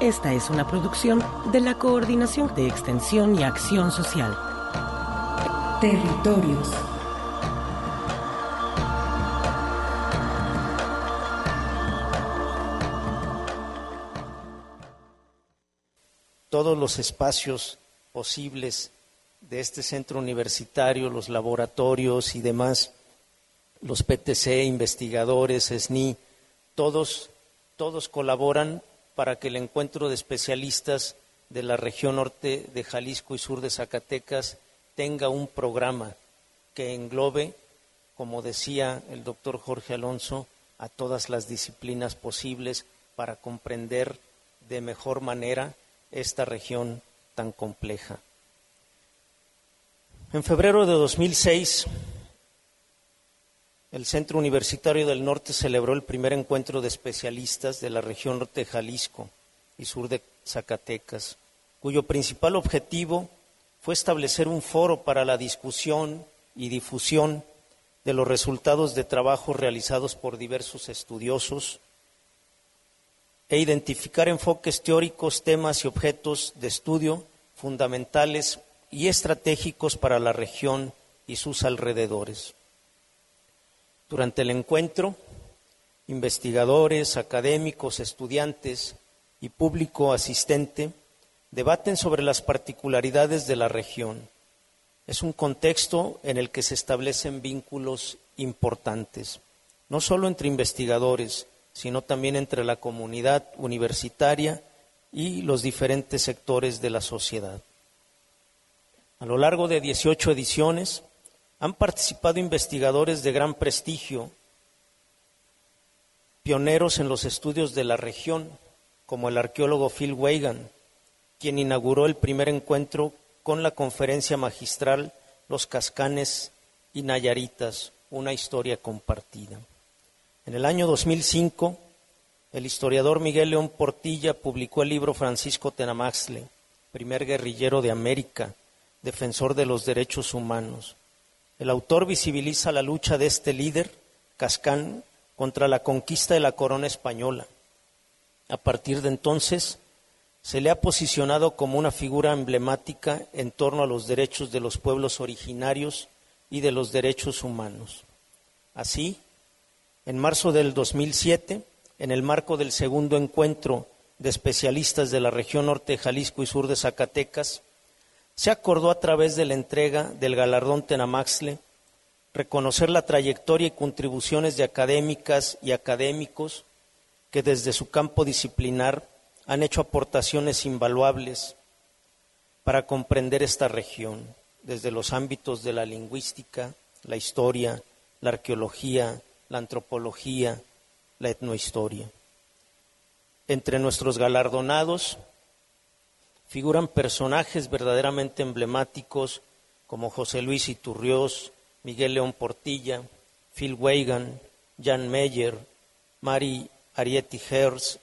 Esta es una producción de la Coordinación de Extensión y Acción Social. Territorios. todos los espacios posibles de este centro universitario, los laboratorios y demás, los PTC, investigadores, SNI, todos, todos colaboran para que el encuentro de especialistas de la región norte de Jalisco y sur de Zacatecas tenga un programa que englobe, como decía el doctor Jorge Alonso, a todas las disciplinas posibles para comprender de mejor manera esta región tan compleja. En febrero de 2006, el Centro Universitario del Norte celebró el primer encuentro de especialistas de la región norte de Jalisco y sur de Zacatecas, cuyo principal objetivo fue establecer un foro para la discusión y difusión de los resultados de trabajos realizados por diversos estudiosos, e identificar enfoques teóricos, temas y objetos de estudio fundamentales y estratégicos para la región y sus alrededores. Durante el encuentro, investigadores, académicos, estudiantes y público asistente debaten sobre las particularidades de la región. Es un contexto en el que se establecen vínculos importantes, no solo entre investigadores, sino también entre la comunidad universitaria y los diferentes sectores de la sociedad. A lo largo de 18 ediciones han participado investigadores de gran prestigio, pioneros en los estudios de la región, como el arqueólogo Phil Weigand, quien inauguró el primer encuentro con la conferencia magistral Los Cascanes y Nayaritas, una historia compartida. En el año 2005, el historiador Miguel León Portilla publicó el libro Francisco Tenamaxle, primer guerrillero de América, defensor de los derechos humanos. El autor visibiliza la lucha de este líder, Cascán, contra la conquista de la corona española. A partir de entonces, se le ha posicionado como una figura emblemática en torno a los derechos de los pueblos originarios y de los derechos humanos. Así, en marzo del 2007, en el marco del segundo encuentro de especialistas de la región norte de Jalisco y sur de Zacatecas, se acordó a través de la entrega del galardón Tenamaxle reconocer la trayectoria y contribuciones de académicas y académicos que desde su campo disciplinar han hecho aportaciones invaluables para comprender esta región, desde los ámbitos de la lingüística, la historia, la arqueología, la antropología, la etnohistoria. Entre nuestros galardonados figuran personajes verdaderamente emblemáticos como José Luis Iturriós, Miguel León Portilla, Phil Weigand, Jan Meyer, Mari Arieti Herz,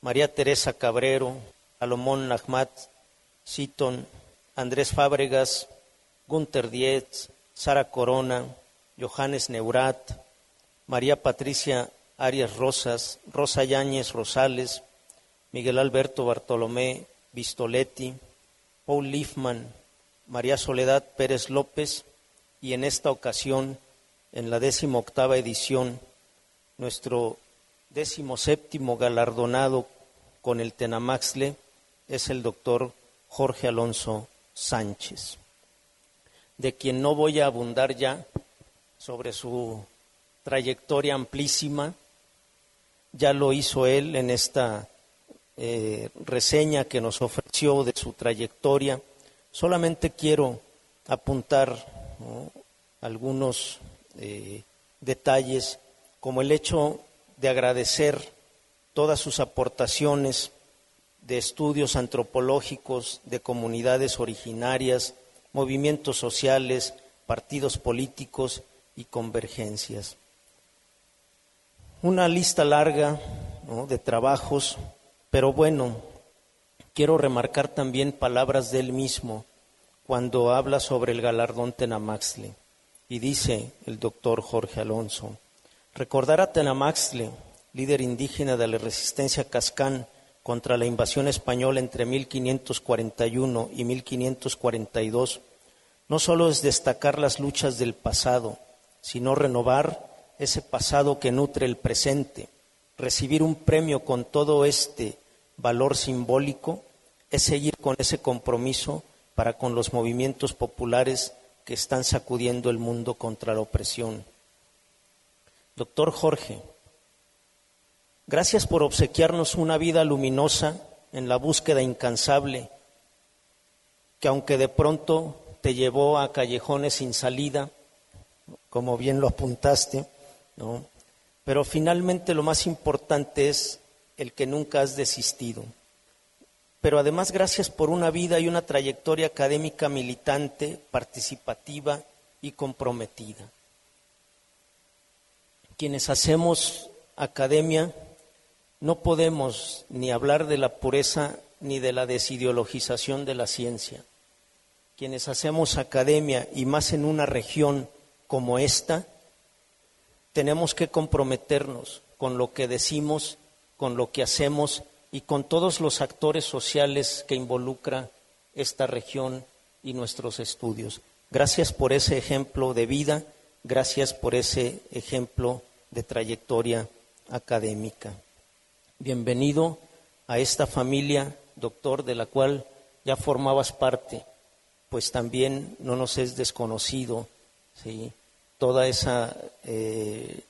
María Teresa Cabrero, Salomón Nahmat, Siton, Andrés Fábregas, Gunther Dietz, Sara Corona, Johannes Neurat, María Patricia Arias Rosas, Rosa Yáñez Rosales, Miguel Alberto Bartolomé Vistoletti, Paul Liefman, María Soledad Pérez López y en esta ocasión, en la décimo octava edición, nuestro décimo séptimo galardonado con el Tenamaxle es el doctor Jorge Alonso Sánchez, de quien no voy a abundar ya sobre su trayectoria amplísima, ya lo hizo él en esta eh, reseña que nos ofreció de su trayectoria. Solamente quiero apuntar algunos eh, detalles, como el hecho de agradecer todas sus aportaciones de estudios antropológicos de comunidades originarias, movimientos sociales, partidos políticos y convergencias. Una lista larga de trabajos, pero bueno, quiero remarcar también palabras de él mismo cuando habla sobre el galardón Tenamaxle. Y dice el doctor Jorge Alonso, recordar a Tenamaxle, líder indígena de la resistencia cascán contra la invasión española entre 1541 y 1542, no solo es destacar las luchas del pasado, sino renovar ese pasado que nutre el presente. Recibir un premio con todo este valor simbólico es seguir con ese compromiso para con los movimientos populares que están sacudiendo el mundo contra la opresión. Doctor Jorge, gracias por obsequiarnos una vida luminosa en la búsqueda incansable, que aunque de pronto te llevó a callejones sin salida, como bien lo apuntaste, ¿no? Pero finalmente lo más importante es el que nunca has desistido pero además gracias por una vida y una trayectoria académica militante, participativa y comprometida. Quienes hacemos academia no podemos ni hablar de la pureza ni de la desideologización de la ciencia. Quienes hacemos academia y más en una región como esta, tenemos que comprometernos con lo que decimos, con lo que hacemos y con todos los actores sociales que involucra esta región y nuestros estudios. Gracias por ese ejemplo de vida, gracias por ese ejemplo de trayectoria académica. Bienvenido a esta familia, doctor, de la cual ya formabas parte, pues también no nos es desconocido ¿sí? Toda esa eh,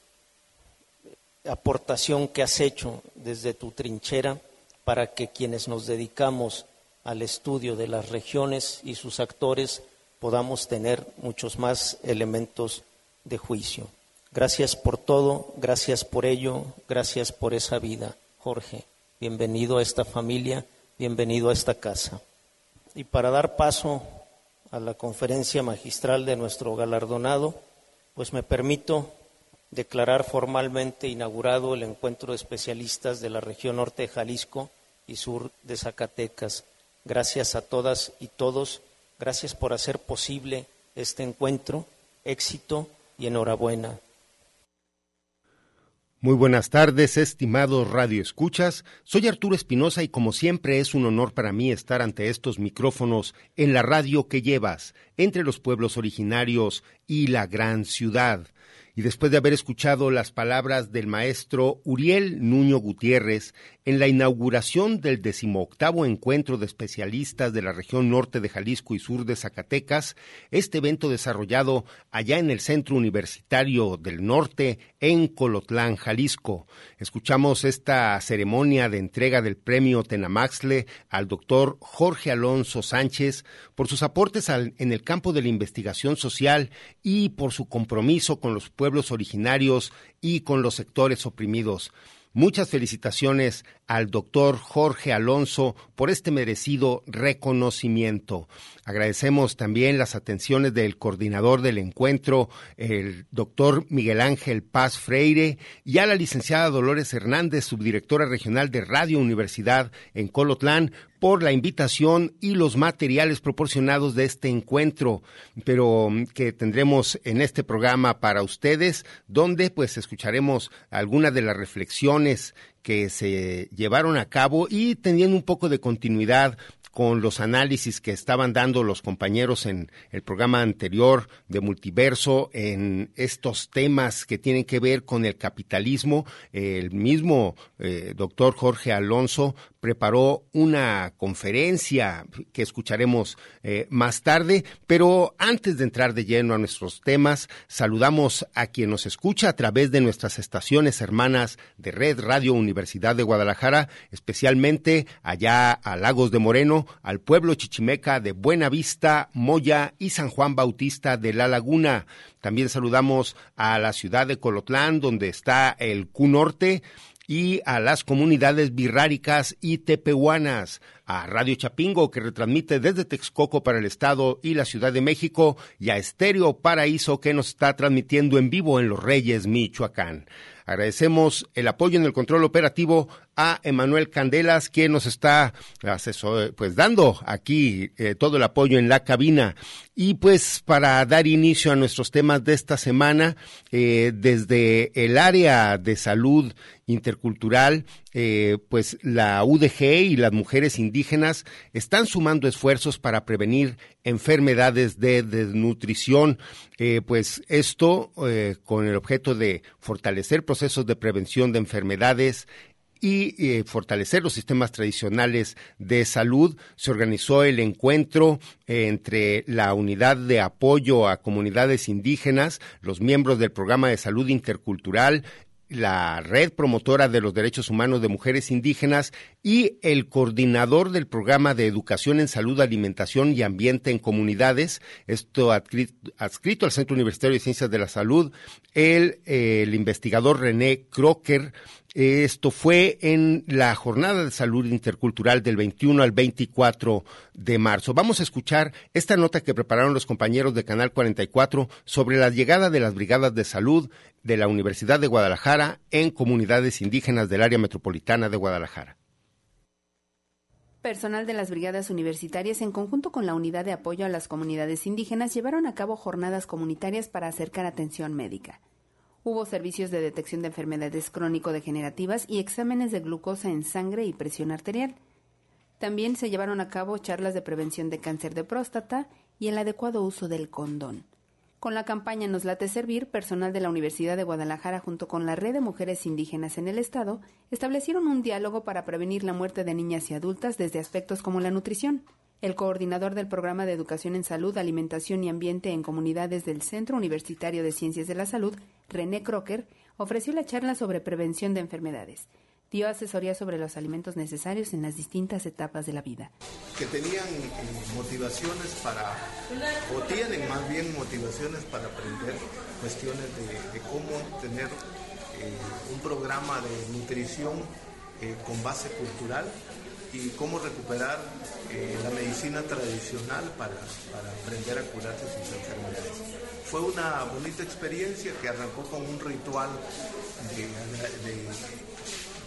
aportación que has hecho desde tu trinchera para que quienes nos dedicamos al estudio de las regiones y sus actores podamos tener muchos más elementos de juicio. Gracias por todo, gracias por ello, gracias por esa vida, Jorge. Bienvenido a esta familia, bienvenido a esta casa. Y para dar paso a la conferencia magistral de nuestro galardonado, pues me permito declarar formalmente inaugurado el encuentro de especialistas de la región norte de Jalisco y sur de Zacatecas. Gracias a todas y todos, gracias por hacer posible este encuentro, éxito y enhorabuena. Muy buenas tardes, estimados radioescuchas. Soy Arturo Espinosa y como siempre es un honor para mí estar ante estos micrófonos en la radio que llevas entre los pueblos originarios y la gran ciudad y después de haber escuchado las palabras del maestro Uriel Nuño Gutiérrez en la inauguración del decimoctavo encuentro de especialistas de la región norte de Jalisco y sur de Zacatecas, este evento desarrollado allá en el Centro Universitario del Norte en Colotlán, Jalisco. Escuchamos esta ceremonia de entrega del premio Tenamaxle al doctor Jorge Alonso Sánchez por sus aportes en el campo de la investigación social y por su compromiso con los pueblos pueblos originarios y con los sectores oprimidos. Muchas felicitaciones al doctor Jorge Alonso por este merecido reconocimiento. Agradecemos también las atenciones del coordinador del encuentro, el doctor Miguel Ángel Paz Freire, y a la licenciada Dolores Hernández, subdirectora regional de Radio Universidad en Colotlán, por la invitación y los materiales proporcionados de este encuentro, pero mm, que tendremos en este programa para ustedes, donde pues escucharemos algunas de las reflexiones que se llevaron a cabo y teniendo un poco de continuidad con los análisis que estaban dando los compañeros en el programa anterior de Multiverso en estos temas que tienen que ver con el capitalismo. El mismo eh, doctor Jorge Alonso preparó una conferencia que escucharemos eh, más tarde, pero antes de entrar de lleno a nuestros temas, saludamos a quien nos escucha a través de nuestras estaciones hermanas de Red Radio Universidad de Guadalajara, especialmente allá a Lagos de Moreno, al pueblo chichimeca de Buena Vista, Moya y San Juan Bautista de La Laguna. También saludamos a la ciudad de Colotlán, donde está el Q Norte, y a las comunidades birráricas y tepehuanas, a Radio Chapingo que retransmite desde Texcoco para el Estado y la Ciudad de México y a Estéreo Paraíso que nos está transmitiendo en vivo en Los Reyes, Michoacán. Agradecemos el apoyo en el control operativo a Emanuel Candelas, quien nos está pues dando aquí eh, todo el apoyo en la cabina. Y pues para dar inicio a nuestros temas de esta semana, eh, desde el área de salud intercultural, eh, pues la UDG y las mujeres indígenas están sumando esfuerzos para prevenir enfermedades de desnutrición. pues esto con el objeto de fortalecer procesos de prevención de enfermedades y eh, fortalecer los sistemas tradicionales de salud, se organizó el encuentro eh, entre la unidad de apoyo a comunidades indígenas, los miembros del programa de salud intercultural, la red promotora de los derechos humanos de mujeres indígenas y el coordinador del programa de educación en salud, alimentación y ambiente en comunidades, esto adscrito, al Centro Universitario de Ciencias de la Salud, el, el investigador René Crocker, esto fue en la Jornada de Salud Intercultural del 21 al 24 de marzo. Vamos a escuchar esta nota que prepararon los compañeros de Canal 44 sobre la llegada de las brigadas de salud de la Universidad de Guadalajara en comunidades indígenas del área metropolitana de Guadalajara. Personal de las brigadas universitarias, en conjunto con la unidad de apoyo a las comunidades indígenas, llevaron a cabo jornadas comunitarias para acercar atención médica. Hubo servicios de detección de enfermedades crónico-degenerativas y exámenes de glucosa en sangre y presión arterial. También se llevaron a cabo charlas de prevención de cáncer de próstata y el adecuado uso del condón. Con la campaña Nos late servir, personal de la Universidad de Guadalajara junto con la Red de Mujeres Indígenas en el Estado establecieron un diálogo para prevenir la muerte de niñas y adultas desde aspectos como la nutrición. El coordinador del programa de educación en salud, alimentación y ambiente en comunidades del Centro Universitario de Ciencias de la Salud, René Crocker, ofreció la charla sobre prevención de enfermedades. Dio asesoría sobre los alimentos necesarios en las distintas etapas de la vida. Que tenían eh, motivaciones para, o tienen más bien motivaciones para aprender cuestiones de, cómo tener eh, un programa de nutrición eh, con base cultural y cómo recuperar eh, la medicina tradicional para, aprender a curarse sus enfermedades. Fue una bonita experiencia que arrancó con un ritual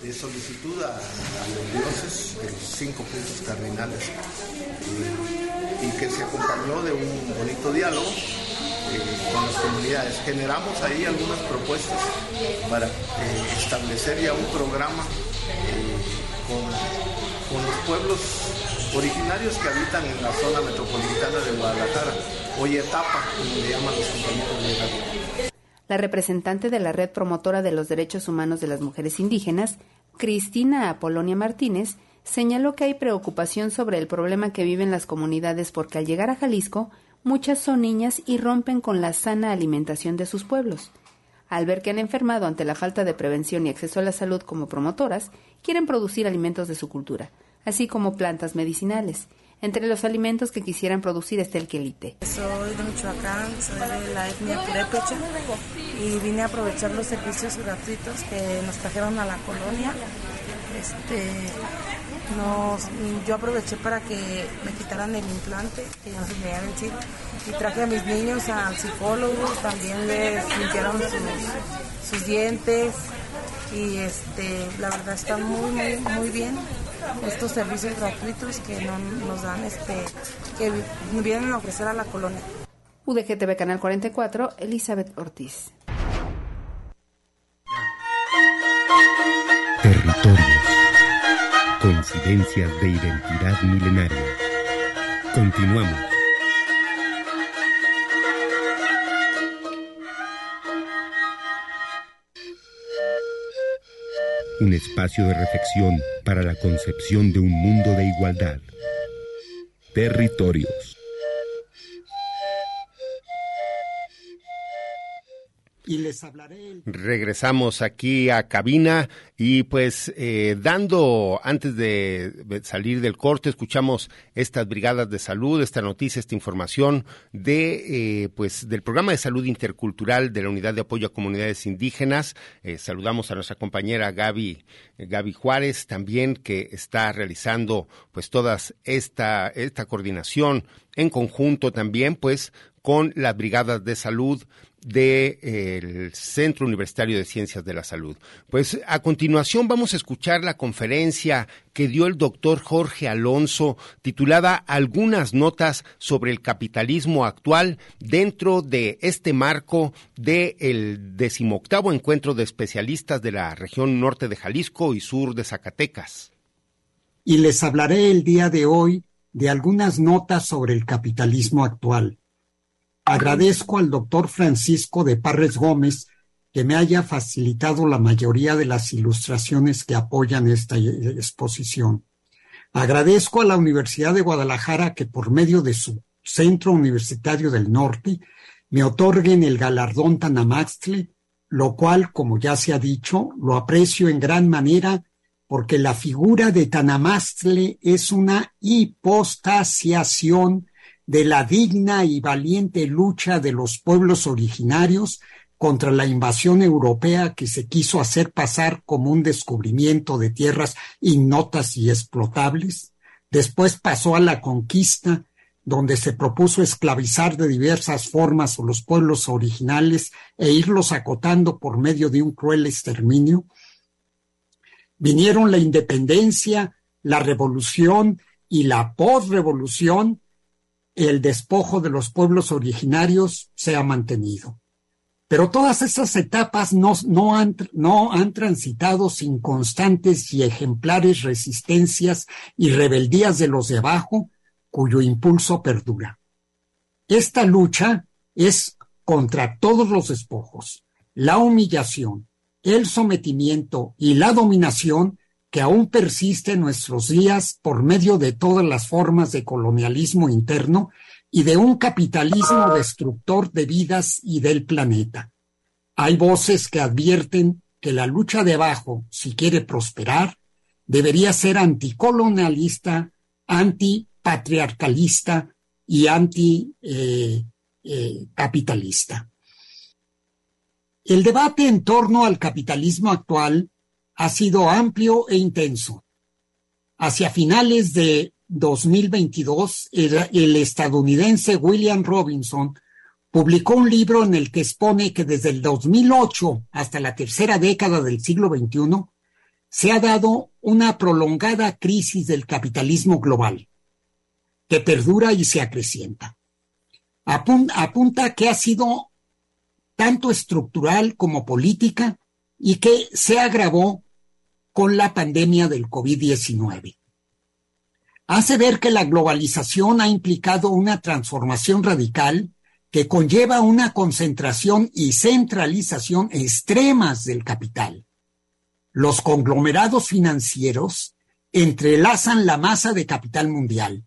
de, solicitud a, los dioses, de cinco puntos cardinales, eh, y que se acompañó de un bonito diálogo eh, con las comunidades. Generamos ahí algunas propuestas para establecer ya un programa con con los pueblos originarios que habitan en la zona metropolitana de Guadalajara, hoy etapa, como le llaman los de la La representante de la Red Promotora de los Derechos Humanos de las Mujeres Indígenas, Cristina Apolonia Martínez, señaló que hay preocupación sobre el problema que viven las comunidades porque al llegar a Jalisco, muchas son niñas y rompen con la sana alimentación de sus pueblos. Al ver que han enfermado ante la falta de prevención y acceso a la salud como promotoras, quieren producir alimentos de su cultura, así como plantas medicinales. Entre los alimentos que quisieran producir está el quelite. Soy de Michoacán, soy de la etnia purépecha y vine a aprovechar los servicios gratuitos que nos trajeron a la colonia. Este, yo aproveché para que me quitaran el implante que ya se me había vencido y traje a mis niños al psicólogo, también les limpiaron sus, dientes y este la verdad está muy muy muy bien estos servicios gratuitos que nos dan este que vienen a ofrecer a la colonia. UDGTV Canal 44, Elizabeth Ortiz. Territorio Coincidencias de identidad milenaria. Continuamos. un espacio de reflexión para la concepción de un mundo de igualdad. Territorios. Y les hablaré. Regresamos aquí a cabina y pues eh, dando, antes de salir del corte, escuchamos estas brigadas de salud, esta noticia, esta información de eh, pues del programa de salud intercultural de la Unidad de Apoyo a Comunidades Indígenas. Eh, saludamos a nuestra compañera Gaby, Gaby Juárez también que está realizando pues toda esta, esta coordinación en conjunto también pues con las brigadas de salud del Centro Universitario de Ciencias de la Salud. Pues a continuación vamos a escuchar la conferencia que dio el doctor Jorge Alonso titulada Algunas notas sobre el capitalismo actual dentro de este marco del decimoctavo encuentro de especialistas de la región norte de Jalisco y sur de Zacatecas. Y les hablaré el día de hoy de algunas notas sobre el capitalismo actual Agradezco al doctor Francisco de Parres Gómez que me haya facilitado la mayoría de las ilustraciones que apoyan esta exposición. Agradezco a la Universidad de Guadalajara que por medio de su Centro Universitario del Norte me otorguen el galardón Tanamaxtle, lo cual, como ya se ha dicho, lo aprecio en gran manera porque la figura de Tanamastle es una hipostasiación de la digna y valiente lucha de los pueblos originarios contra la invasión europea que se quiso hacer pasar como un descubrimiento de tierras ignotas y explotables. Después pasó a la conquista, donde se propuso esclavizar de diversas formas a los pueblos originales e irlos acotando por medio de un cruel exterminio. Vinieron la independencia, la revolución y la posrevolución el despojo de los pueblos originarios se ha mantenido. Pero todas estas etapas no, no, han, no han transitado sin constantes y ejemplares resistencias y rebeldías de los de abajo, cuyo impulso perdura. Esta lucha es contra todos los despojos, la humillación, el sometimiento y la dominación que aún persiste en nuestros días por medio de todas las formas de colonialismo interno y de un capitalismo destructor de vidas y del planeta. Hay voces que advierten que la lucha de abajo, si quiere prosperar, debería ser anticolonialista, antipatriarcalista y anticapitalista. Eh, eh, El debate en torno al capitalismo actual ha sido amplio e intenso. Hacia finales de 2022, el, estadounidense William Robinson publicó un libro en el que expone que desde el 2008 hasta la tercera década del siglo XXI se ha dado una prolongada crisis del capitalismo global, que perdura y se acrecienta. apunta que ha sido tanto estructural como política y que se agravó con la pandemia del COVID-19. Hace ver que la globalización ha implicado una transformación radical que conlleva una concentración y centralización extremas del capital. Los conglomerados financieros entrelazan la masa de capital mundial.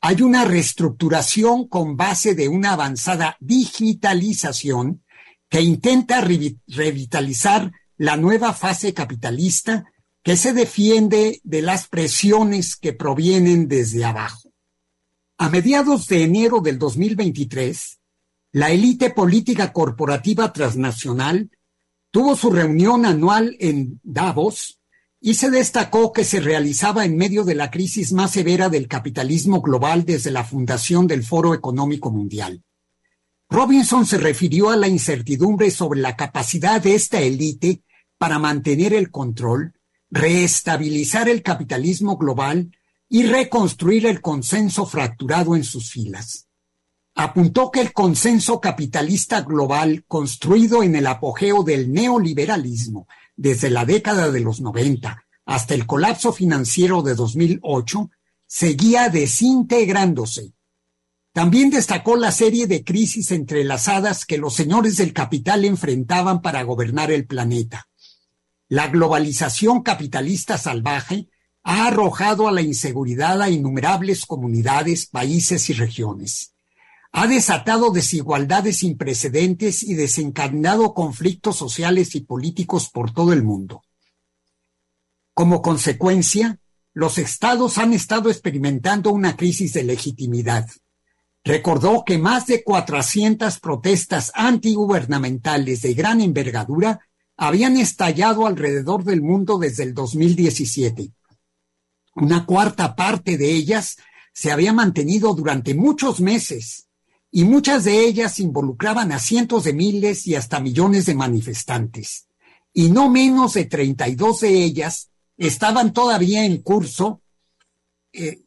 Hay una reestructuración con base de una avanzada digitalización que intenta revitalizar la nueva fase capitalista que se defiende de las presiones que provienen desde abajo. A mediados de enero del 2023, la élite política corporativa transnacional tuvo su reunión anual en Davos y se destacó que se realizaba en medio de la crisis más severa del capitalismo global desde la fundación del Foro Económico Mundial. Robinson se refirió a la incertidumbre sobre la capacidad de esta élite para mantener el control reestabilizar el capitalismo global y reconstruir el consenso fracturado en sus filas. Apuntó que el consenso capitalista global construido en el apogeo del neoliberalismo desde la década de los 90 hasta el colapso financiero de 2008 seguía desintegrándose. También destacó la serie de crisis entrelazadas que los señores del capital enfrentaban para gobernar el planeta La globalización capitalista salvaje ha arrojado a la inseguridad a innumerables comunidades, países y regiones. Ha desatado desigualdades sin precedentes y desencadenado conflictos sociales y políticos por todo el mundo. Como consecuencia, los estados han estado experimentando una crisis de legitimidad. Recordó que más de 400 protestas antigubernamentales de gran envergadura habían estallado alrededor del mundo desde el 2017. Una cuarta parte de ellas se había mantenido durante muchos meses y muchas de ellas involucraban a cientos de miles y hasta millones de manifestantes. Y no menos de 32 de ellas estaban todavía en curso eh,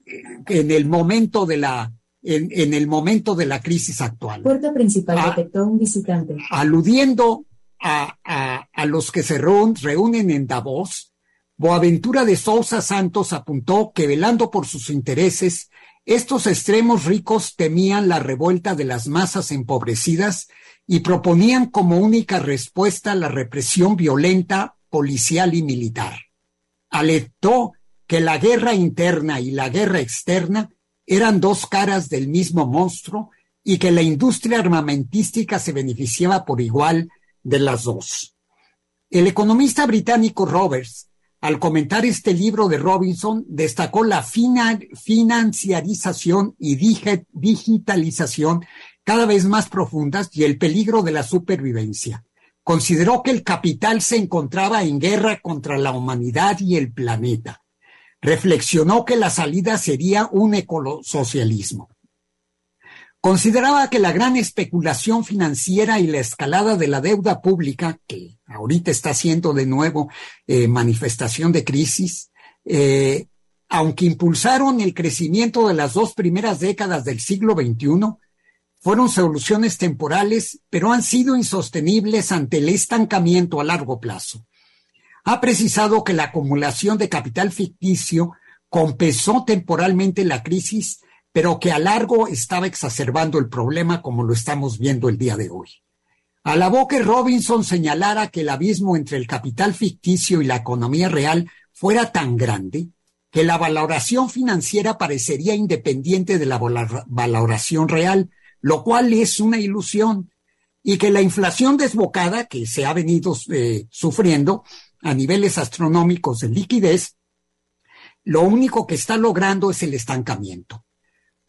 en el momento de la en, el momento de la crisis actual. Puerta principal ah, detectó un visitante. Aludiendo a, los que se reúnen en Davos, Boaventura de Sousa Santos apuntó que velando por sus intereses, estos extremos ricos temían la revuelta de las masas empobrecidas y proponían como única respuesta la represión violenta, policial y militar. Alertó que la guerra interna y la guerra externa eran dos caras del mismo monstruo y que la industria armamentística se beneficiaba por igual de las dos. El economista británico Roberts, al comentar este libro de Robinson, destacó la financiarización y digitalización cada vez más profundas y el peligro de la supervivencia consideró que el capital se encontraba en guerra contra la humanidad y el planeta. Reflexionó que la salida sería un ecolosocialismo. Consideraba que la gran especulación financiera y la escalada de la deuda pública, que ahorita está siendo de nuevo eh, manifestación de crisis, eh, aunque impulsaron el crecimiento de las dos primeras décadas del siglo XXI, fueron soluciones temporales, pero han sido insostenibles ante el estancamiento a largo plazo. Ha precisado que la acumulación de capital ficticio compensó temporalmente la crisis, pero que a largo estaba exacerbando el problema como lo estamos viendo el día de hoy. Alabó que Robinson señalara que el abismo entre el capital ficticio y la economía real fuera tan grande que la valoración financiera parecería independiente de la valoración real, lo cual es una ilusión, y que la inflación desbocada que se ha venido eh, sufriendo a niveles astronómicos de liquidez, lo único que está logrando es el estancamiento.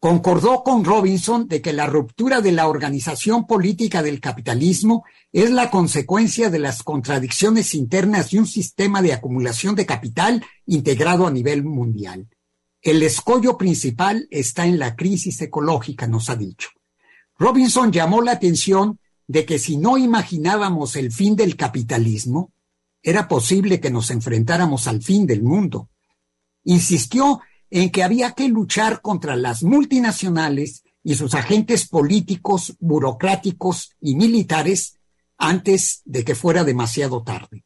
Concordó con Robinson de que la ruptura de la organización política del capitalismo es la consecuencia de las contradicciones internas de un sistema de acumulación de capital integrado a nivel mundial. El escollo principal está en la crisis ecológica, nos ha dicho. Robinson llamó la atención de que si no imaginábamos el fin del capitalismo, era posible que nos enfrentáramos al fin del mundo. Insistió en que había que luchar contra las multinacionales y sus agentes políticos, burocráticos y militares antes de que fuera demasiado tarde.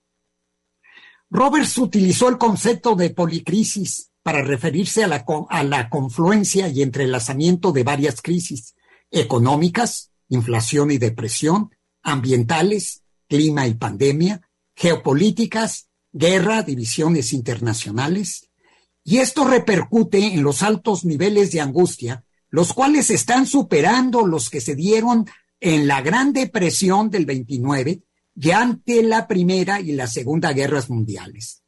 Roberts utilizó el concepto de policrisis para referirse a la, a la confluencia y entrelazamiento de varias crisis, económicas, inflación y depresión, ambientales, clima y pandemia, geopolíticas, guerra, divisiones internacionales, y esto repercute en los altos niveles de angustia, los cuales están superando los que se dieron en la Gran Depresión del 29 y ante la Primera y la Segunda Guerras Mundiales.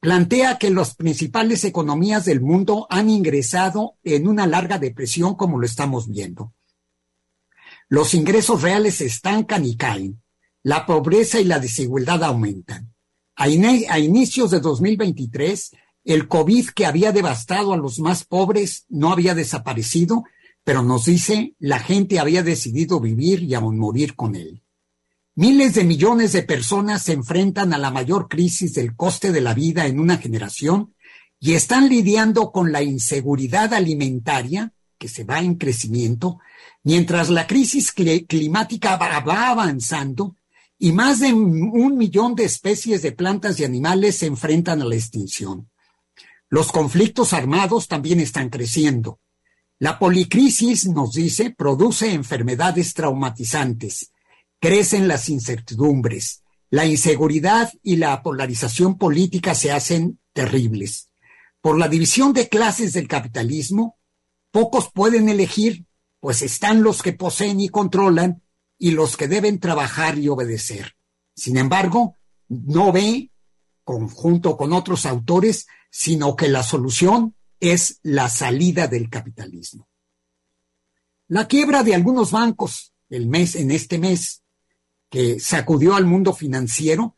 Plantea que las principales economías del mundo han ingresado en una larga depresión como lo estamos viendo. Los ingresos reales se estancan y caen. La pobreza y la desigualdad aumentan. A, inicios de 2023, el COVID que había devastado a los más pobres no había desaparecido, pero nos dice la gente había decidido vivir y aún morir con él. Miles de millones de personas se enfrentan a la mayor crisis del coste de la vida en una generación y están lidiando con la inseguridad alimentaria, que se va en crecimiento, Mientras la crisis climática va avanzando y más de un millón de especies de plantas y animales se enfrentan a la extinción. Los conflictos armados también están creciendo. La policrisis, nos dice, produce enfermedades traumatizantes, crecen las incertidumbres, la inseguridad y la polarización política se hacen terribles. Por la división de clases del capitalismo, pocos pueden elegir, pues están los que poseen y controlan y los que deben trabajar y obedecer. Sin embargo, no ve, conjunto con otros autores, sino que la solución es la salida del capitalismo. La quiebra de algunos bancos el mes, en este mes que sacudió al mundo financiero,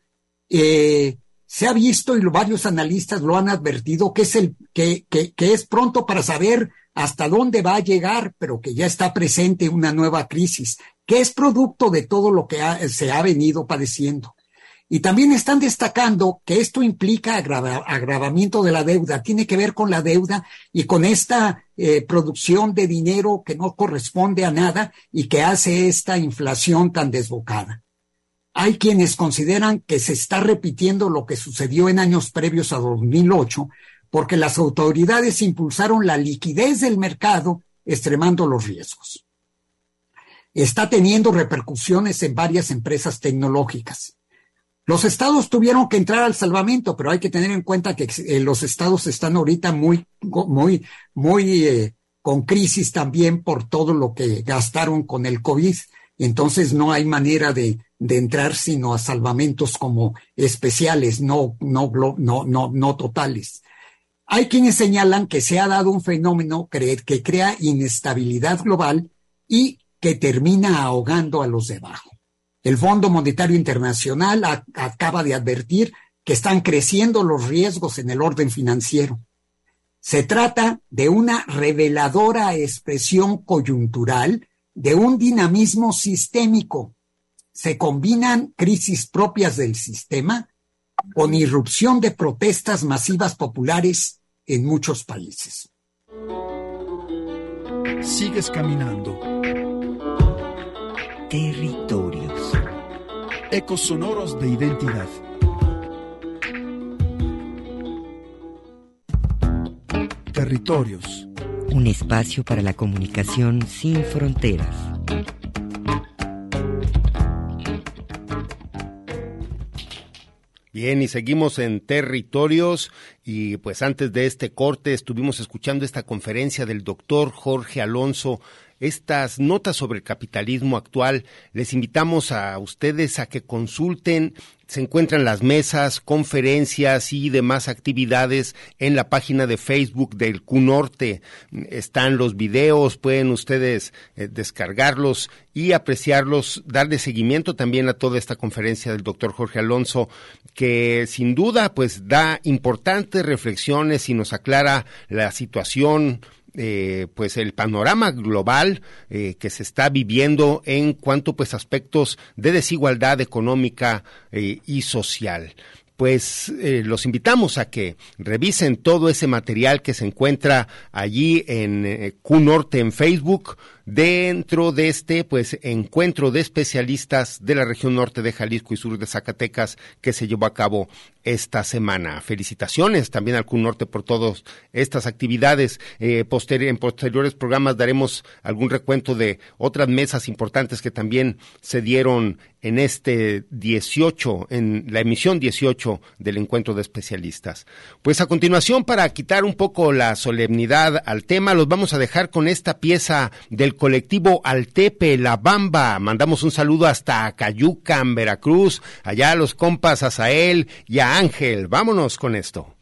eh, se ha visto y varios analistas lo han advertido que es el que, que, que, es pronto para saber hasta dónde va a llegar, pero que ya está presente una nueva crisis, que es producto de todo lo que se ha venido padeciendo. Y también están destacando que esto implica agravamiento de la deuda, tiene que ver con la deuda y con esta eh, producción de dinero que no corresponde a nada y que hace esta inflación tan desbocada. Hay quienes consideran que se está repitiendo lo que sucedió en años previos a 2008, porque las autoridades impulsaron la liquidez del mercado, extremando los riesgos. Está teniendo repercusiones en varias empresas tecnológicas. Los estados tuvieron que entrar al salvamento, pero hay que tener en cuenta que eh, los estados están ahorita muy, muy, muy eh, con crisis también por todo lo que gastaron con el COVID. Entonces no hay manera de, de entrar sino a salvamentos como especiales, no, no, no, no, no totales. Hay quienes señalan que se ha dado un fenómeno que crea inestabilidad global y que termina ahogando a los de abajo. El Fondo Monetario Internacional acaba de advertir que están creciendo los riesgos en el orden financiero. Se trata de una reveladora expresión coyuntural de un dinamismo sistémico. Se combinan crisis propias del sistema con irrupción de protestas masivas populares en muchos países. Sigues caminando. Territorio Ecos sonoros de identidad. Territorios. Un espacio para la comunicación sin fronteras. Bien, y seguimos en territorios y pues antes de este corte estuvimos escuchando esta conferencia del doctor Jorge Alonso estas notas sobre el capitalismo actual. Les invitamos a ustedes a que consulten. Se encuentran las mesas, conferencias y demás actividades en la página de Facebook del CUNORTE. Están los videos, pueden ustedes eh, descargarlos y apreciarlos, darle seguimiento también a toda esta conferencia del doctor Jorge Alonso, que sin duda pues da importantes reflexiones y nos aclara la situación eh, pues el panorama global eh, que se está viviendo en cuanto pues aspectos de desigualdad económica eh, y social. Pues eh, los invitamos a que revisen todo ese material que se encuentra allí en eh, Q Norte en Facebook dentro de este pues encuentro de especialistas de la región norte de Jalisco y sur de Zacatecas que se llevó a cabo esta semana. Felicitaciones también al Q Norte por todas estas actividades. Eh, en posteriores programas daremos algún recuento de otras mesas importantes que también se dieron en este 18, en la emisión 18 del encuentro de especialistas. Pues a continuación, para quitar un poco la solemnidad al tema, los vamos a dejar con esta pieza del colectivo Altepe, La Bamba. Mandamos un saludo hasta Cayucan, Veracruz, allá a los compas Azael y a Ángel. Vámonos con esto.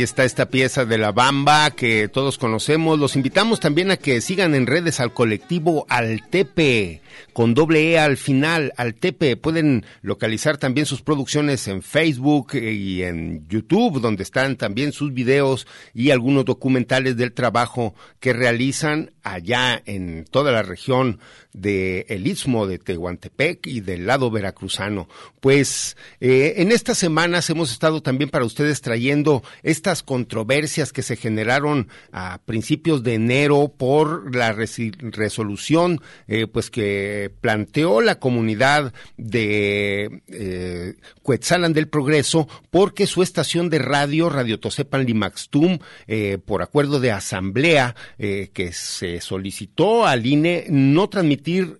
Ahí está esta pieza de la Bamba que todos conocemos. Los invitamos también a que sigan en redes al colectivo Altepe, con doble E al final, Altepe. Pueden localizar también sus producciones en Facebook y en YouTube, donde están también sus videos y algunos documentales del trabajo que realizan allá en toda la región del el Istmo de Tehuantepec y del lado veracruzano. Pues eh, en estas semanas hemos estado también para ustedes trayendo estas controversias que se generaron a principios de enero por la resolución pues pues que planteó la comunidad de eh, del Progreso porque su estación de radio, Radio Tosepan Limaxtum, eh, por acuerdo de asamblea eh, que se solicitó al INE no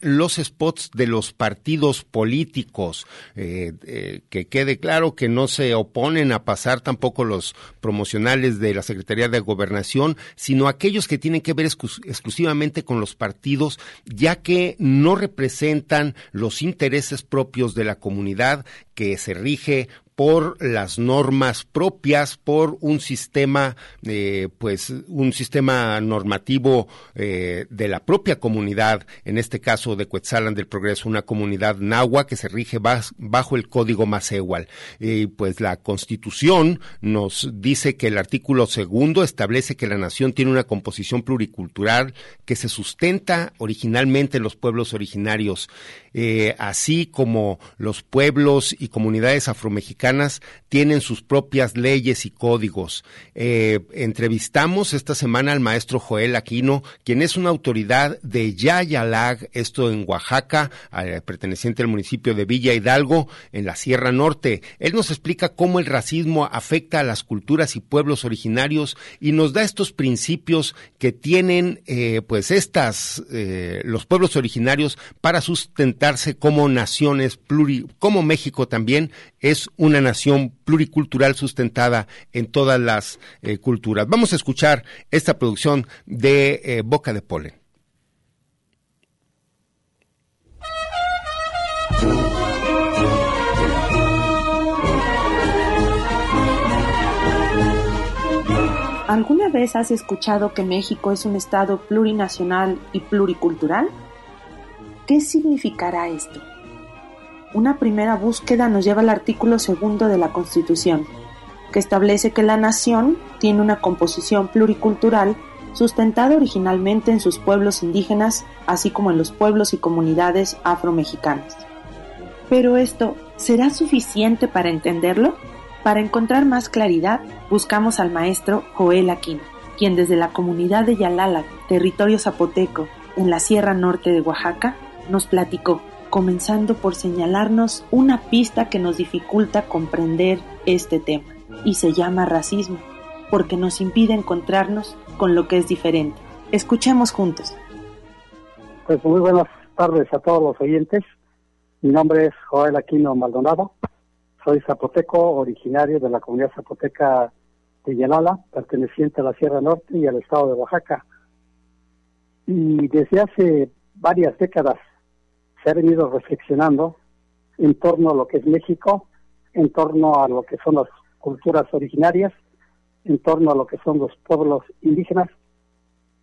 los spots de los partidos políticos, eh, que quede claro que no se oponen a pasar tampoco los promocionales de la Secretaría de Gobernación, sino aquellos que tienen que ver exclusivamente con los partidos, ya que no representan los intereses propios de la comunidad que se rige por las normas propias, por un sistema, eh, pues un sistema normativo eh, de la propia comunidad, en este caso de Cuetzalan del Progreso, una comunidad nahua que se rige bajo el código Macehual. Y pues la Constitución nos dice que el artículo segundo establece que la nación tiene una composición pluricultural que se sustenta originalmente en los pueblos originarios, eh, así como los pueblos y comunidades afromexicanas tienen sus propias leyes y códigos. Eh, entrevistamos esta semana al maestro Joel Aquino, quien es una autoridad de Yayalag, esto en Oaxaca, perteneciente al municipio de Villa Hidalgo, en la Sierra Norte. Él nos explica cómo el racismo afecta a las culturas y pueblos originarios y nos da estos principios que tienen, eh, pues, estas, eh, los pueblos originarios para sustentarse como naciones pluri, como México también es una nación pluricultural sustentada en todas las eh, culturas. Vamos a escuchar esta producción de eh, Boca de Polen. ¿Alguna vez has escuchado que México es un Estado plurinacional y pluricultural? ¿Qué significará esto? Una primera búsqueda nos lleva al artículo segundo de la Constitución, que establece que la nación tiene una composición pluricultural sustentada originalmente en sus pueblos indígenas, así como en los pueblos y comunidades afromexicanas. Pero esto, ¿será suficiente para entenderlo? Para encontrar más claridad, buscamos al maestro Joel Aquino, quien desde la comunidad de Yalala, territorio zapoteco, en la Sierra Norte de Oaxaca, nos platicó comenzando por señalarnos una pista que nos dificulta comprender este tema, y se llama racismo, porque nos impide encontrarnos con lo que es diferente. Escuchemos juntos. Pues muy buenas tardes a todos los oyentes. Mi nombre es Joel Aquino Maldonado. Soy zapoteco, originario de la comunidad zapoteca de Yalala, perteneciente a la Sierra Norte y al estado de Oaxaca. Y desde hace varias décadas se ha venido reflexionando en torno a lo que es México, en torno a lo que son las culturas originarias, en torno a lo que son los pueblos indígenas,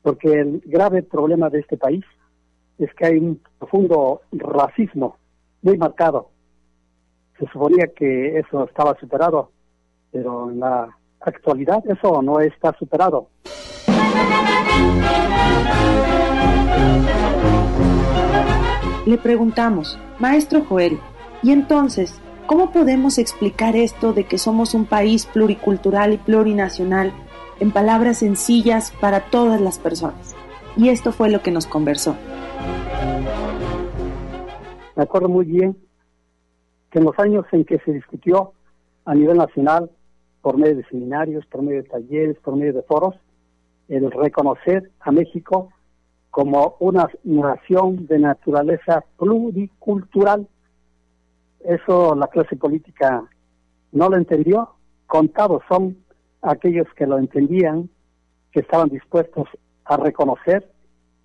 porque el grave problema de este país es que hay un profundo racismo muy marcado. Se suponía que eso estaba superado, pero en la actualidad eso no está superado. Le preguntamos, Maestro Joel, ¿y entonces cómo podemos explicar esto de que somos un país pluricultural y plurinacional en palabras sencillas para todas las personas? Y esto fue lo que nos conversó. Me acuerdo muy bien que en los años en que se discutió a nivel nacional, por medio de seminarios, por medio de talleres, por medio de foros, el reconocer a México como una nación de naturaleza pluricultural. Eso la clase política no lo entendió. Contados son aquellos que lo entendían, que estaban dispuestos a reconocer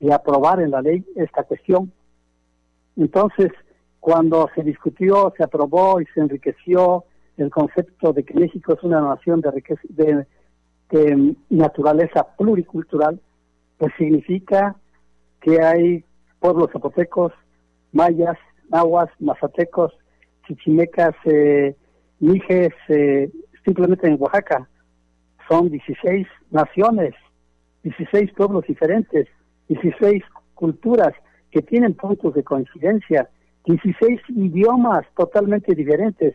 y aprobar en la ley esta cuestión. Entonces, cuando se discutió, se aprobó y se enriqueció el concepto de que México es una nación de, de, naturaleza pluricultural, pues significa que hay pueblos zapotecos, mayas, nahuas, mazatecos, chichimecas, eh, mijes, eh, simplemente en Oaxaca. Son 16 naciones, 16 pueblos diferentes, 16 culturas que tienen puntos de coincidencia, 16 idiomas totalmente diferentes.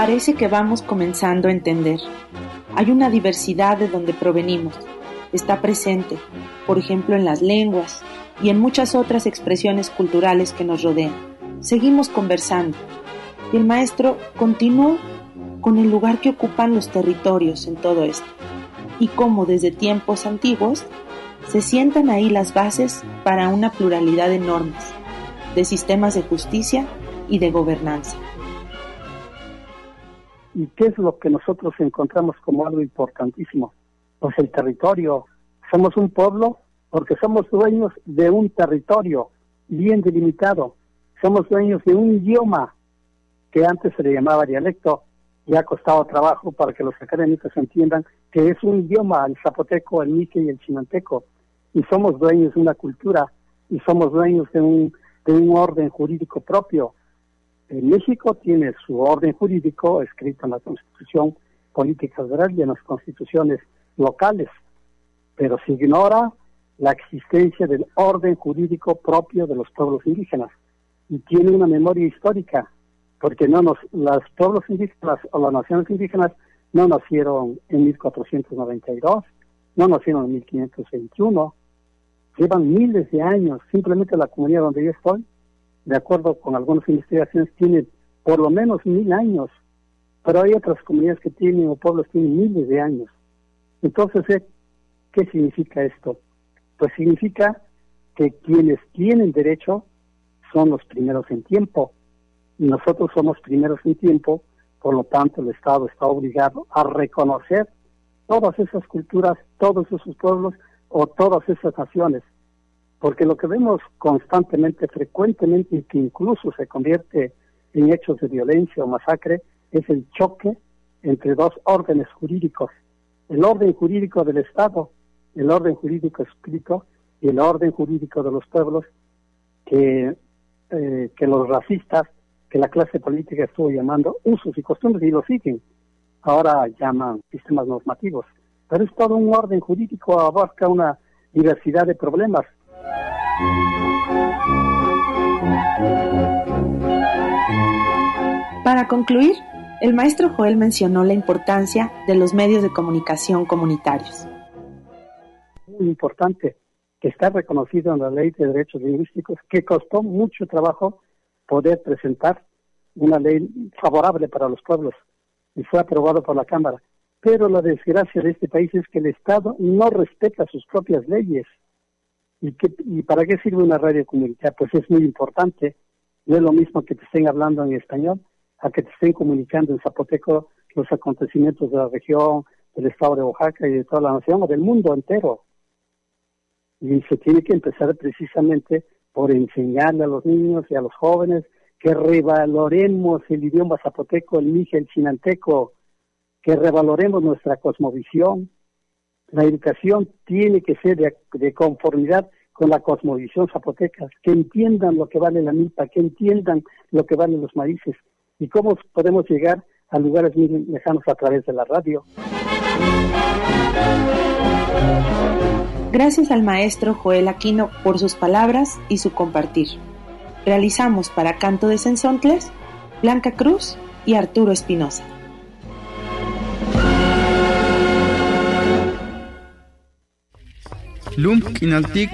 Parece que vamos comenzando a entender. Hay una diversidad de donde provenimos. Está presente, por ejemplo, en las lenguas y en muchas otras expresiones culturales que nos rodean. Seguimos conversando. Y el maestro continuó con el lugar que ocupan los territorios en todo esto y cómo desde tiempos antiguos se sientan ahí las bases para una pluralidad de normas, de sistemas de justicia y de gobernanza. ¿Y qué es lo que nosotros encontramos como algo importantísimo? Pues el territorio. Somos un pueblo porque somos dueños de un territorio bien delimitado. Somos dueños de un idioma que antes se le llamaba dialecto y ha costado trabajo para que los académicos entiendan que es un idioma, el zapoteco, el mique y el chinanteco, y somos dueños de una cultura y somos dueños de un, de un orden jurídico propio. En México tiene su orden jurídico escrito en la Constitución Política Federal y en las constituciones locales, pero se ignora la existencia del orden jurídico propio de los pueblos indígenas y tiene una memoria histórica porque no nos, los pueblos indígenas o las naciones indígenas no nacieron en 1492, no nacieron en 1521, llevan miles de años, simplemente la comunidad donde yo estoy, de acuerdo con algunas investigaciones, tiene por lo menos mil años, pero hay otras comunidades que tienen o pueblos que tienen miles de años. Entonces, ¿eh? ¿qué significa esto? Pues significa que quienes tienen derecho son los primeros en tiempo, y nosotros somos primeros en tiempo, por lo tanto el Estado está obligado a reconocer todas esas culturas, todos esos pueblos o todas esas naciones, porque lo que vemos constantemente, frecuentemente y que incluso se convierte en hechos de violencia o masacre es el choque entre dos órdenes jurídicos, el orden jurídico del Estado, el orden jurídico escrito y el orden jurídico de los pueblos que, eh, que los racistas que la clase política estuvo llamando usos y costumbres y lo siguen. Ahora llaman sistemas normativos. Pero es todo un orden jurídico, abarca una diversidad de problemas. Para concluir, el maestro Joel mencionó la importancia de los medios de comunicación comunitarios. Muy importante, que está reconocido en la ley de derechos lingüísticos, que costó mucho trabajo poder presentar una ley favorable para los pueblos y fue aprobado por la Cámara. Pero la desgracia de este país es que el Estado no respeta sus propias leyes. ¿Y, qué, ¿Y para qué sirve una radio comunitaria? Pues es muy importante. No es lo mismo que te estén hablando en español a que te estén comunicando en zapoteco los acontecimientos de la región, del estado de Oaxaca y de toda la nación o del mundo entero. Y se tiene que empezar precisamente por enseñarle a los niños y a los jóvenes que revaloremos el idioma zapoteco, el mije, el chinanteco, que revaloremos nuestra cosmovisión. La educación tiene que ser de, conformidad con la cosmovisión zapoteca, que entiendan lo que vale la milpa, que entiendan lo que valen los maíces y cómo podemos llegar a lugares muy lejanos a través de la radio. Gracias al maestro Joel Aquino por sus palabras y su compartir. Realizamos para Canto de Sensontles Blanca Cruz y Arturo Espinosa. Lump kinaltik,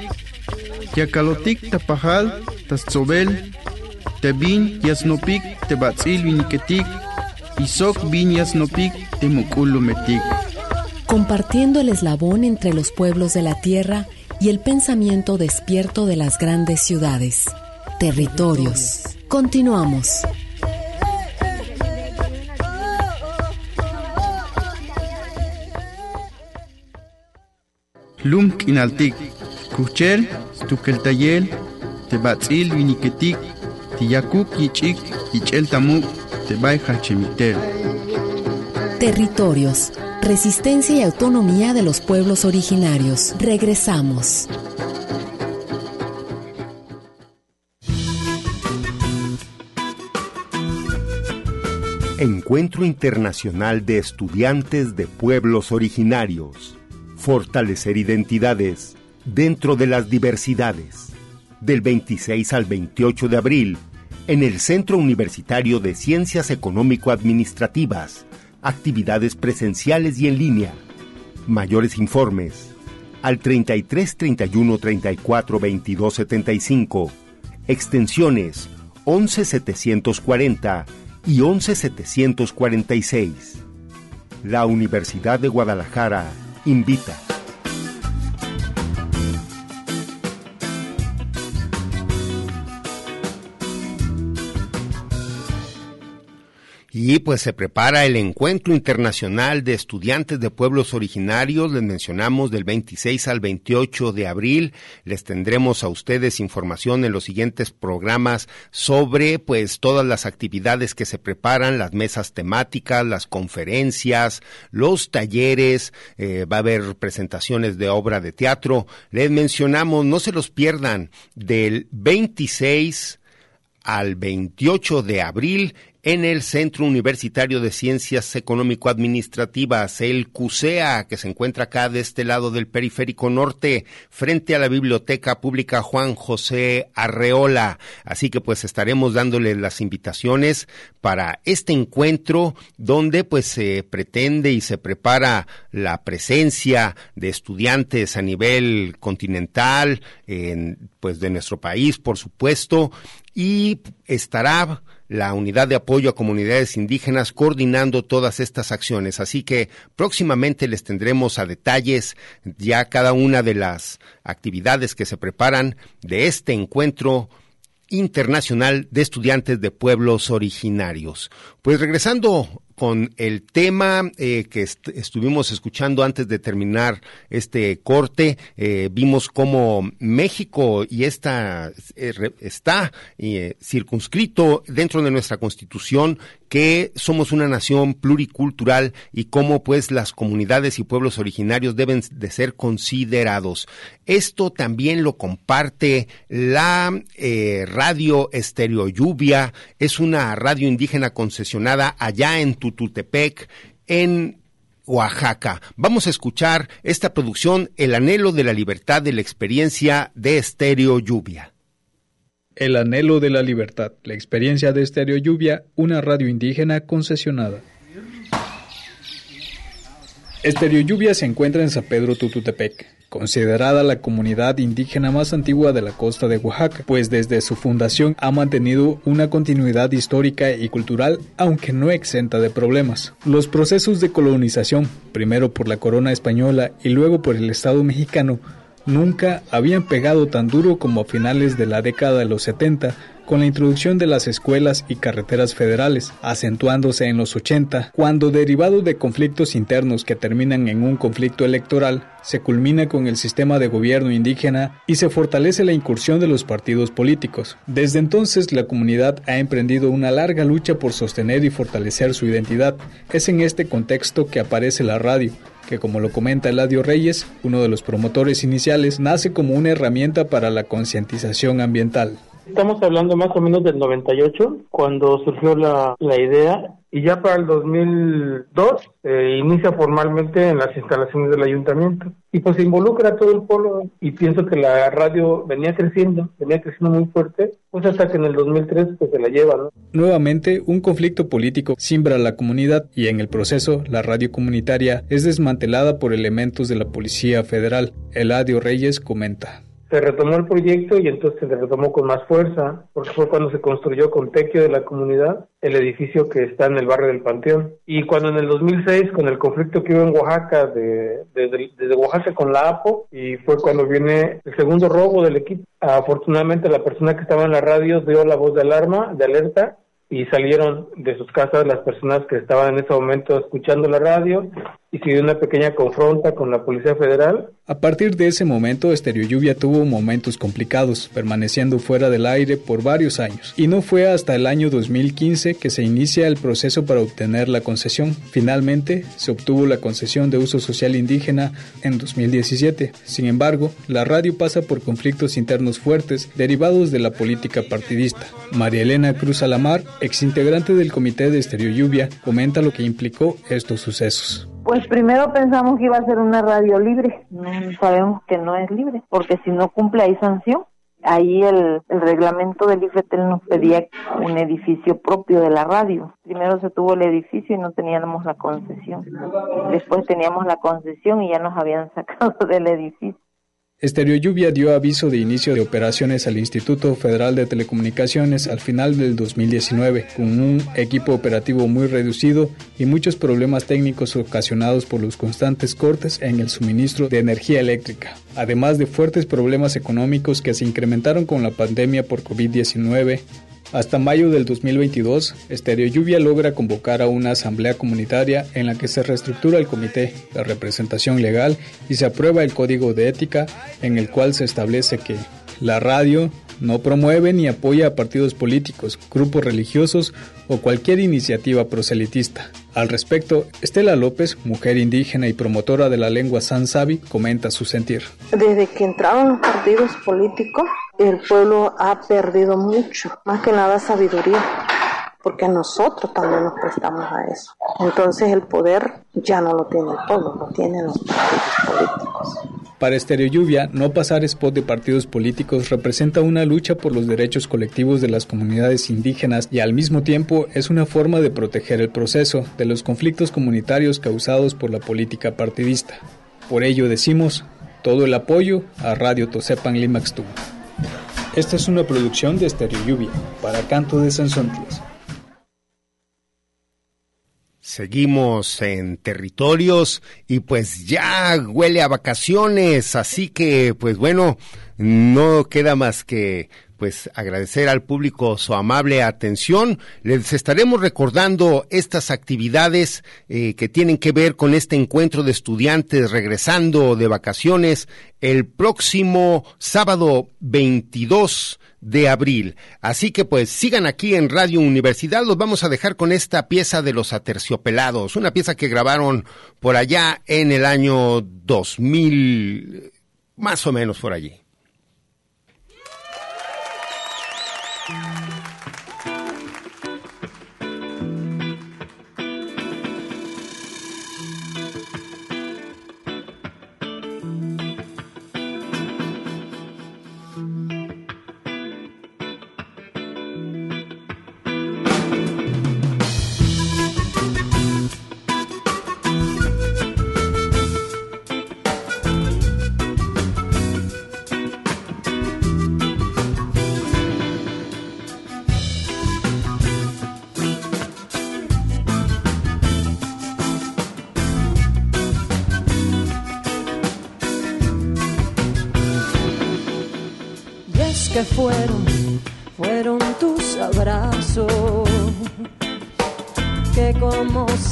yakalotik tapajal, tatzobel, tebin yasnopik, tebatzil viniketik, isok bin yasnopik, temukulumetik compartiendo el eslabón entre los pueblos de la tierra y el pensamiento despierto de las grandes ciudades. Territorios. Continuamos. Lum kinaltik, Kuchel, Stukeltayel, Tebatzil Viniketik, Tiyakuk Yichik, Yichel Tamuk, Tebay Hachemitel. Territorios, resistencia y autonomía de los pueblos originarios. Regresamos. Encuentro Internacional de Estudiantes de Pueblos Originarios. Fortalecer identidades dentro de las diversidades. Del 26 al 28 de abril, en el Centro Universitario de Ciencias Económico-Administrativas. Actividades presenciales y en línea. Mayores informes al 33 31 34 22 75. Extensiones 11 740 y 11746. La Universidad de Guadalajara invita. Y pues se prepara el Encuentro Internacional de Estudiantes de Pueblos Originarios, les mencionamos del 26 al 28 de abril. Les tendremos a ustedes información en los siguientes programas sobre pues todas las actividades que se preparan, las mesas temáticas, las conferencias, los talleres, eh, va a haber presentaciones de obra de teatro. Les mencionamos, no se los pierdan, del 26 al 28 de abril en el Centro Universitario de Ciencias Económico-Administrativas, el CUSEA, que se encuentra acá de este lado del periférico norte, frente a la Biblioteca Pública Juan José Arreola. Así que pues estaremos dándole las invitaciones para este encuentro donde pues se pretende y se prepara la presencia de estudiantes a nivel continental, en, pues de nuestro país, por supuesto, y estará la unidad de apoyo a comunidades indígenas coordinando todas estas acciones. Así que próximamente les tendremos a detalles ya cada una de las actividades que se preparan de este encuentro internacional de estudiantes de pueblos originarios. Pues regresando con el tema eh, que estuvimos escuchando antes de terminar este corte. Eh, vimos cómo México y esta eh, está circunscrito dentro de nuestra Constitución que somos una nación pluricultural y cómo pues las comunidades y pueblos originarios deben de ser considerados. Esto también lo comparte la radio Estéreo Lluvia, es una radio indígena concesionada allá en Tututepec, en Oaxaca. Vamos a escuchar esta producción, El anhelo de la libertad de la experiencia de Estéreo Lluvia. El anhelo de la libertad, la experiencia de Estéreo Lluvia, una radio indígena concesionada. Estéreo Lluvia se encuentra en San Pedro Tututepec, considerada la comunidad indígena más antigua de la costa de Oaxaca, pues desde su fundación ha mantenido una continuidad histórica y cultural, aunque no exenta de problemas. Los procesos de colonización, primero por la corona española y luego por el Estado mexicano, nunca habían pegado tan duro como a finales de la década de los 70 con la introducción de las escuelas y carreteras federales, acentuándose en los 80, cuando derivado de conflictos internos que terminan en un conflicto electoral, se culmina con el sistema de gobierno indígena y se fortalece la incursión de los partidos políticos. Desde entonces la comunidad ha emprendido una larga lucha por sostener y fortalecer su identidad. Es en este contexto que aparece la radio, que como lo comenta Eladio Reyes, uno de los promotores iniciales, nace como una herramienta para la concientización ambiental. Estamos hablando más o menos del 98, cuando surgió la, la idea, y ya para el 2002 eh, inicia formalmente en las instalaciones del ayuntamiento. Y pues se involucra a todo el pueblo, y pienso que la radio venía creciendo, venía creciendo muy fuerte, pues hasta que en el 2003 pues se la lleva. ¿no? Nuevamente, un conflicto político simbra la comunidad, y en el proceso, la radio comunitaria es desmantelada por elementos de la Policía Federal. Eladio Reyes comenta se retomó el proyecto y entonces se retomó con más fuerza, porque fue cuando se construyó con tequio de la comunidad el edificio que está en el barrio del Panteón. Y cuando en el 2006, con el conflicto que hubo en Oaxaca, de, desde Oaxaca con la APO, y fue cuando viene el segundo robo del equipo. Afortunadamente la persona que estaba en la radio dio la voz de alarma, de alerta, y salieron de sus casas las personas que estaban en ese momento escuchando la radio y se una pequeña confronta con la Policía Federal. A partir de ese momento, Estereo Lluvia tuvo momentos complicados, permaneciendo fuera del aire por varios años. Y no fue hasta el año 2015 que se inicia el proceso para obtener la concesión. Finalmente, se obtuvo la concesión de uso social indígena en 2017. Sin embargo, la radio pasa por conflictos internos fuertes derivados de la política partidista. María Elena Cruz Alamar, exintegrante del comité de Estereo Lluvia, comenta lo que implicó estos sucesos. Pues primero pensamos que iba a ser una radio libre, no sabemos que no es libre, porque si no cumple hay sanción. Ahí el, el reglamento del IFETEL nos pedía un edificio propio de la radio. Primero se tuvo el edificio y no teníamos la concesión. Después teníamos la concesión y ya nos habían sacado del edificio. Estereo Lluvia dio aviso de inicio de operaciones al Instituto Federal de Telecomunicaciones al final del 2019, con un equipo operativo muy reducido y muchos problemas técnicos ocasionados por los constantes cortes en el suministro de energía eléctrica, además de fuertes problemas económicos que se incrementaron con la pandemia por COVID-19 hasta mayo del 2022, Estereo Lluvia logra convocar a una asamblea comunitaria en la que se reestructura el comité de representación legal y se aprueba el código de ética en el cual se establece que la radio no promueve ni apoya a partidos políticos, grupos religiosos o cualquier iniciativa proselitista. Al respecto, Estela López, mujer indígena y promotora de la lengua Sabi, comenta su sentir. Desde que entraron los partidos políticos, el pueblo ha perdido mucho, más que nada sabiduría porque nosotros también nos prestamos a eso. Entonces el poder ya no lo tiene el pueblo, lo tienen los partidos políticos. Para Estereo Lluvia, no pasar spot de partidos políticos representa una lucha por los derechos colectivos de las comunidades indígenas y al mismo tiempo es una forma de proteger el proceso de los conflictos comunitarios causados por la política partidista. Por ello decimos todo el apoyo a Radio Tosepan Limaxtú. Esta es una producción de Estereo Lluvia para Canto de Sansontes. Seguimos en territorios y pues ya huele a vacaciones, así que pues bueno, no queda más que pues agradecer al público su amable atención. Les estaremos recordando estas actividades eh, que tienen que ver con este encuentro de estudiantes regresando de vacaciones el próximo sábado 22 de abril. Así que pues sigan aquí en Radio Universidad. Los vamos a dejar con esta pieza de los aterciopelados, una pieza que grabaron por allá en el año 2000, más o menos por allí.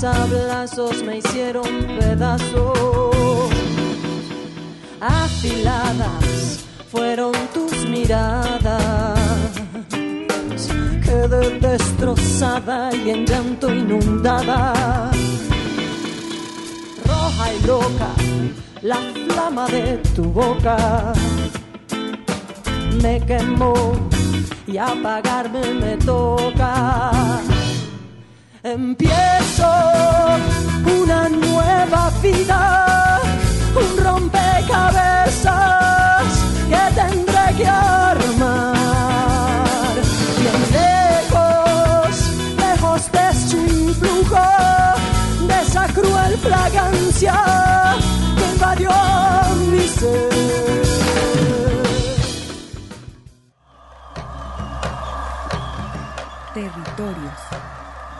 Sablazos me hicieron pedazos. Afiladas fueron tus miradas, quedé destrozada y en llanto inundada. Roja y loca, la flama de tu boca me quemó y apagarme me toca. Empiezo una nueva vida, un rompecabezas que tendré que armar. Bien lejos, lejos de su influjo, de esa cruel fragancia que invadió mi ser. Territorios,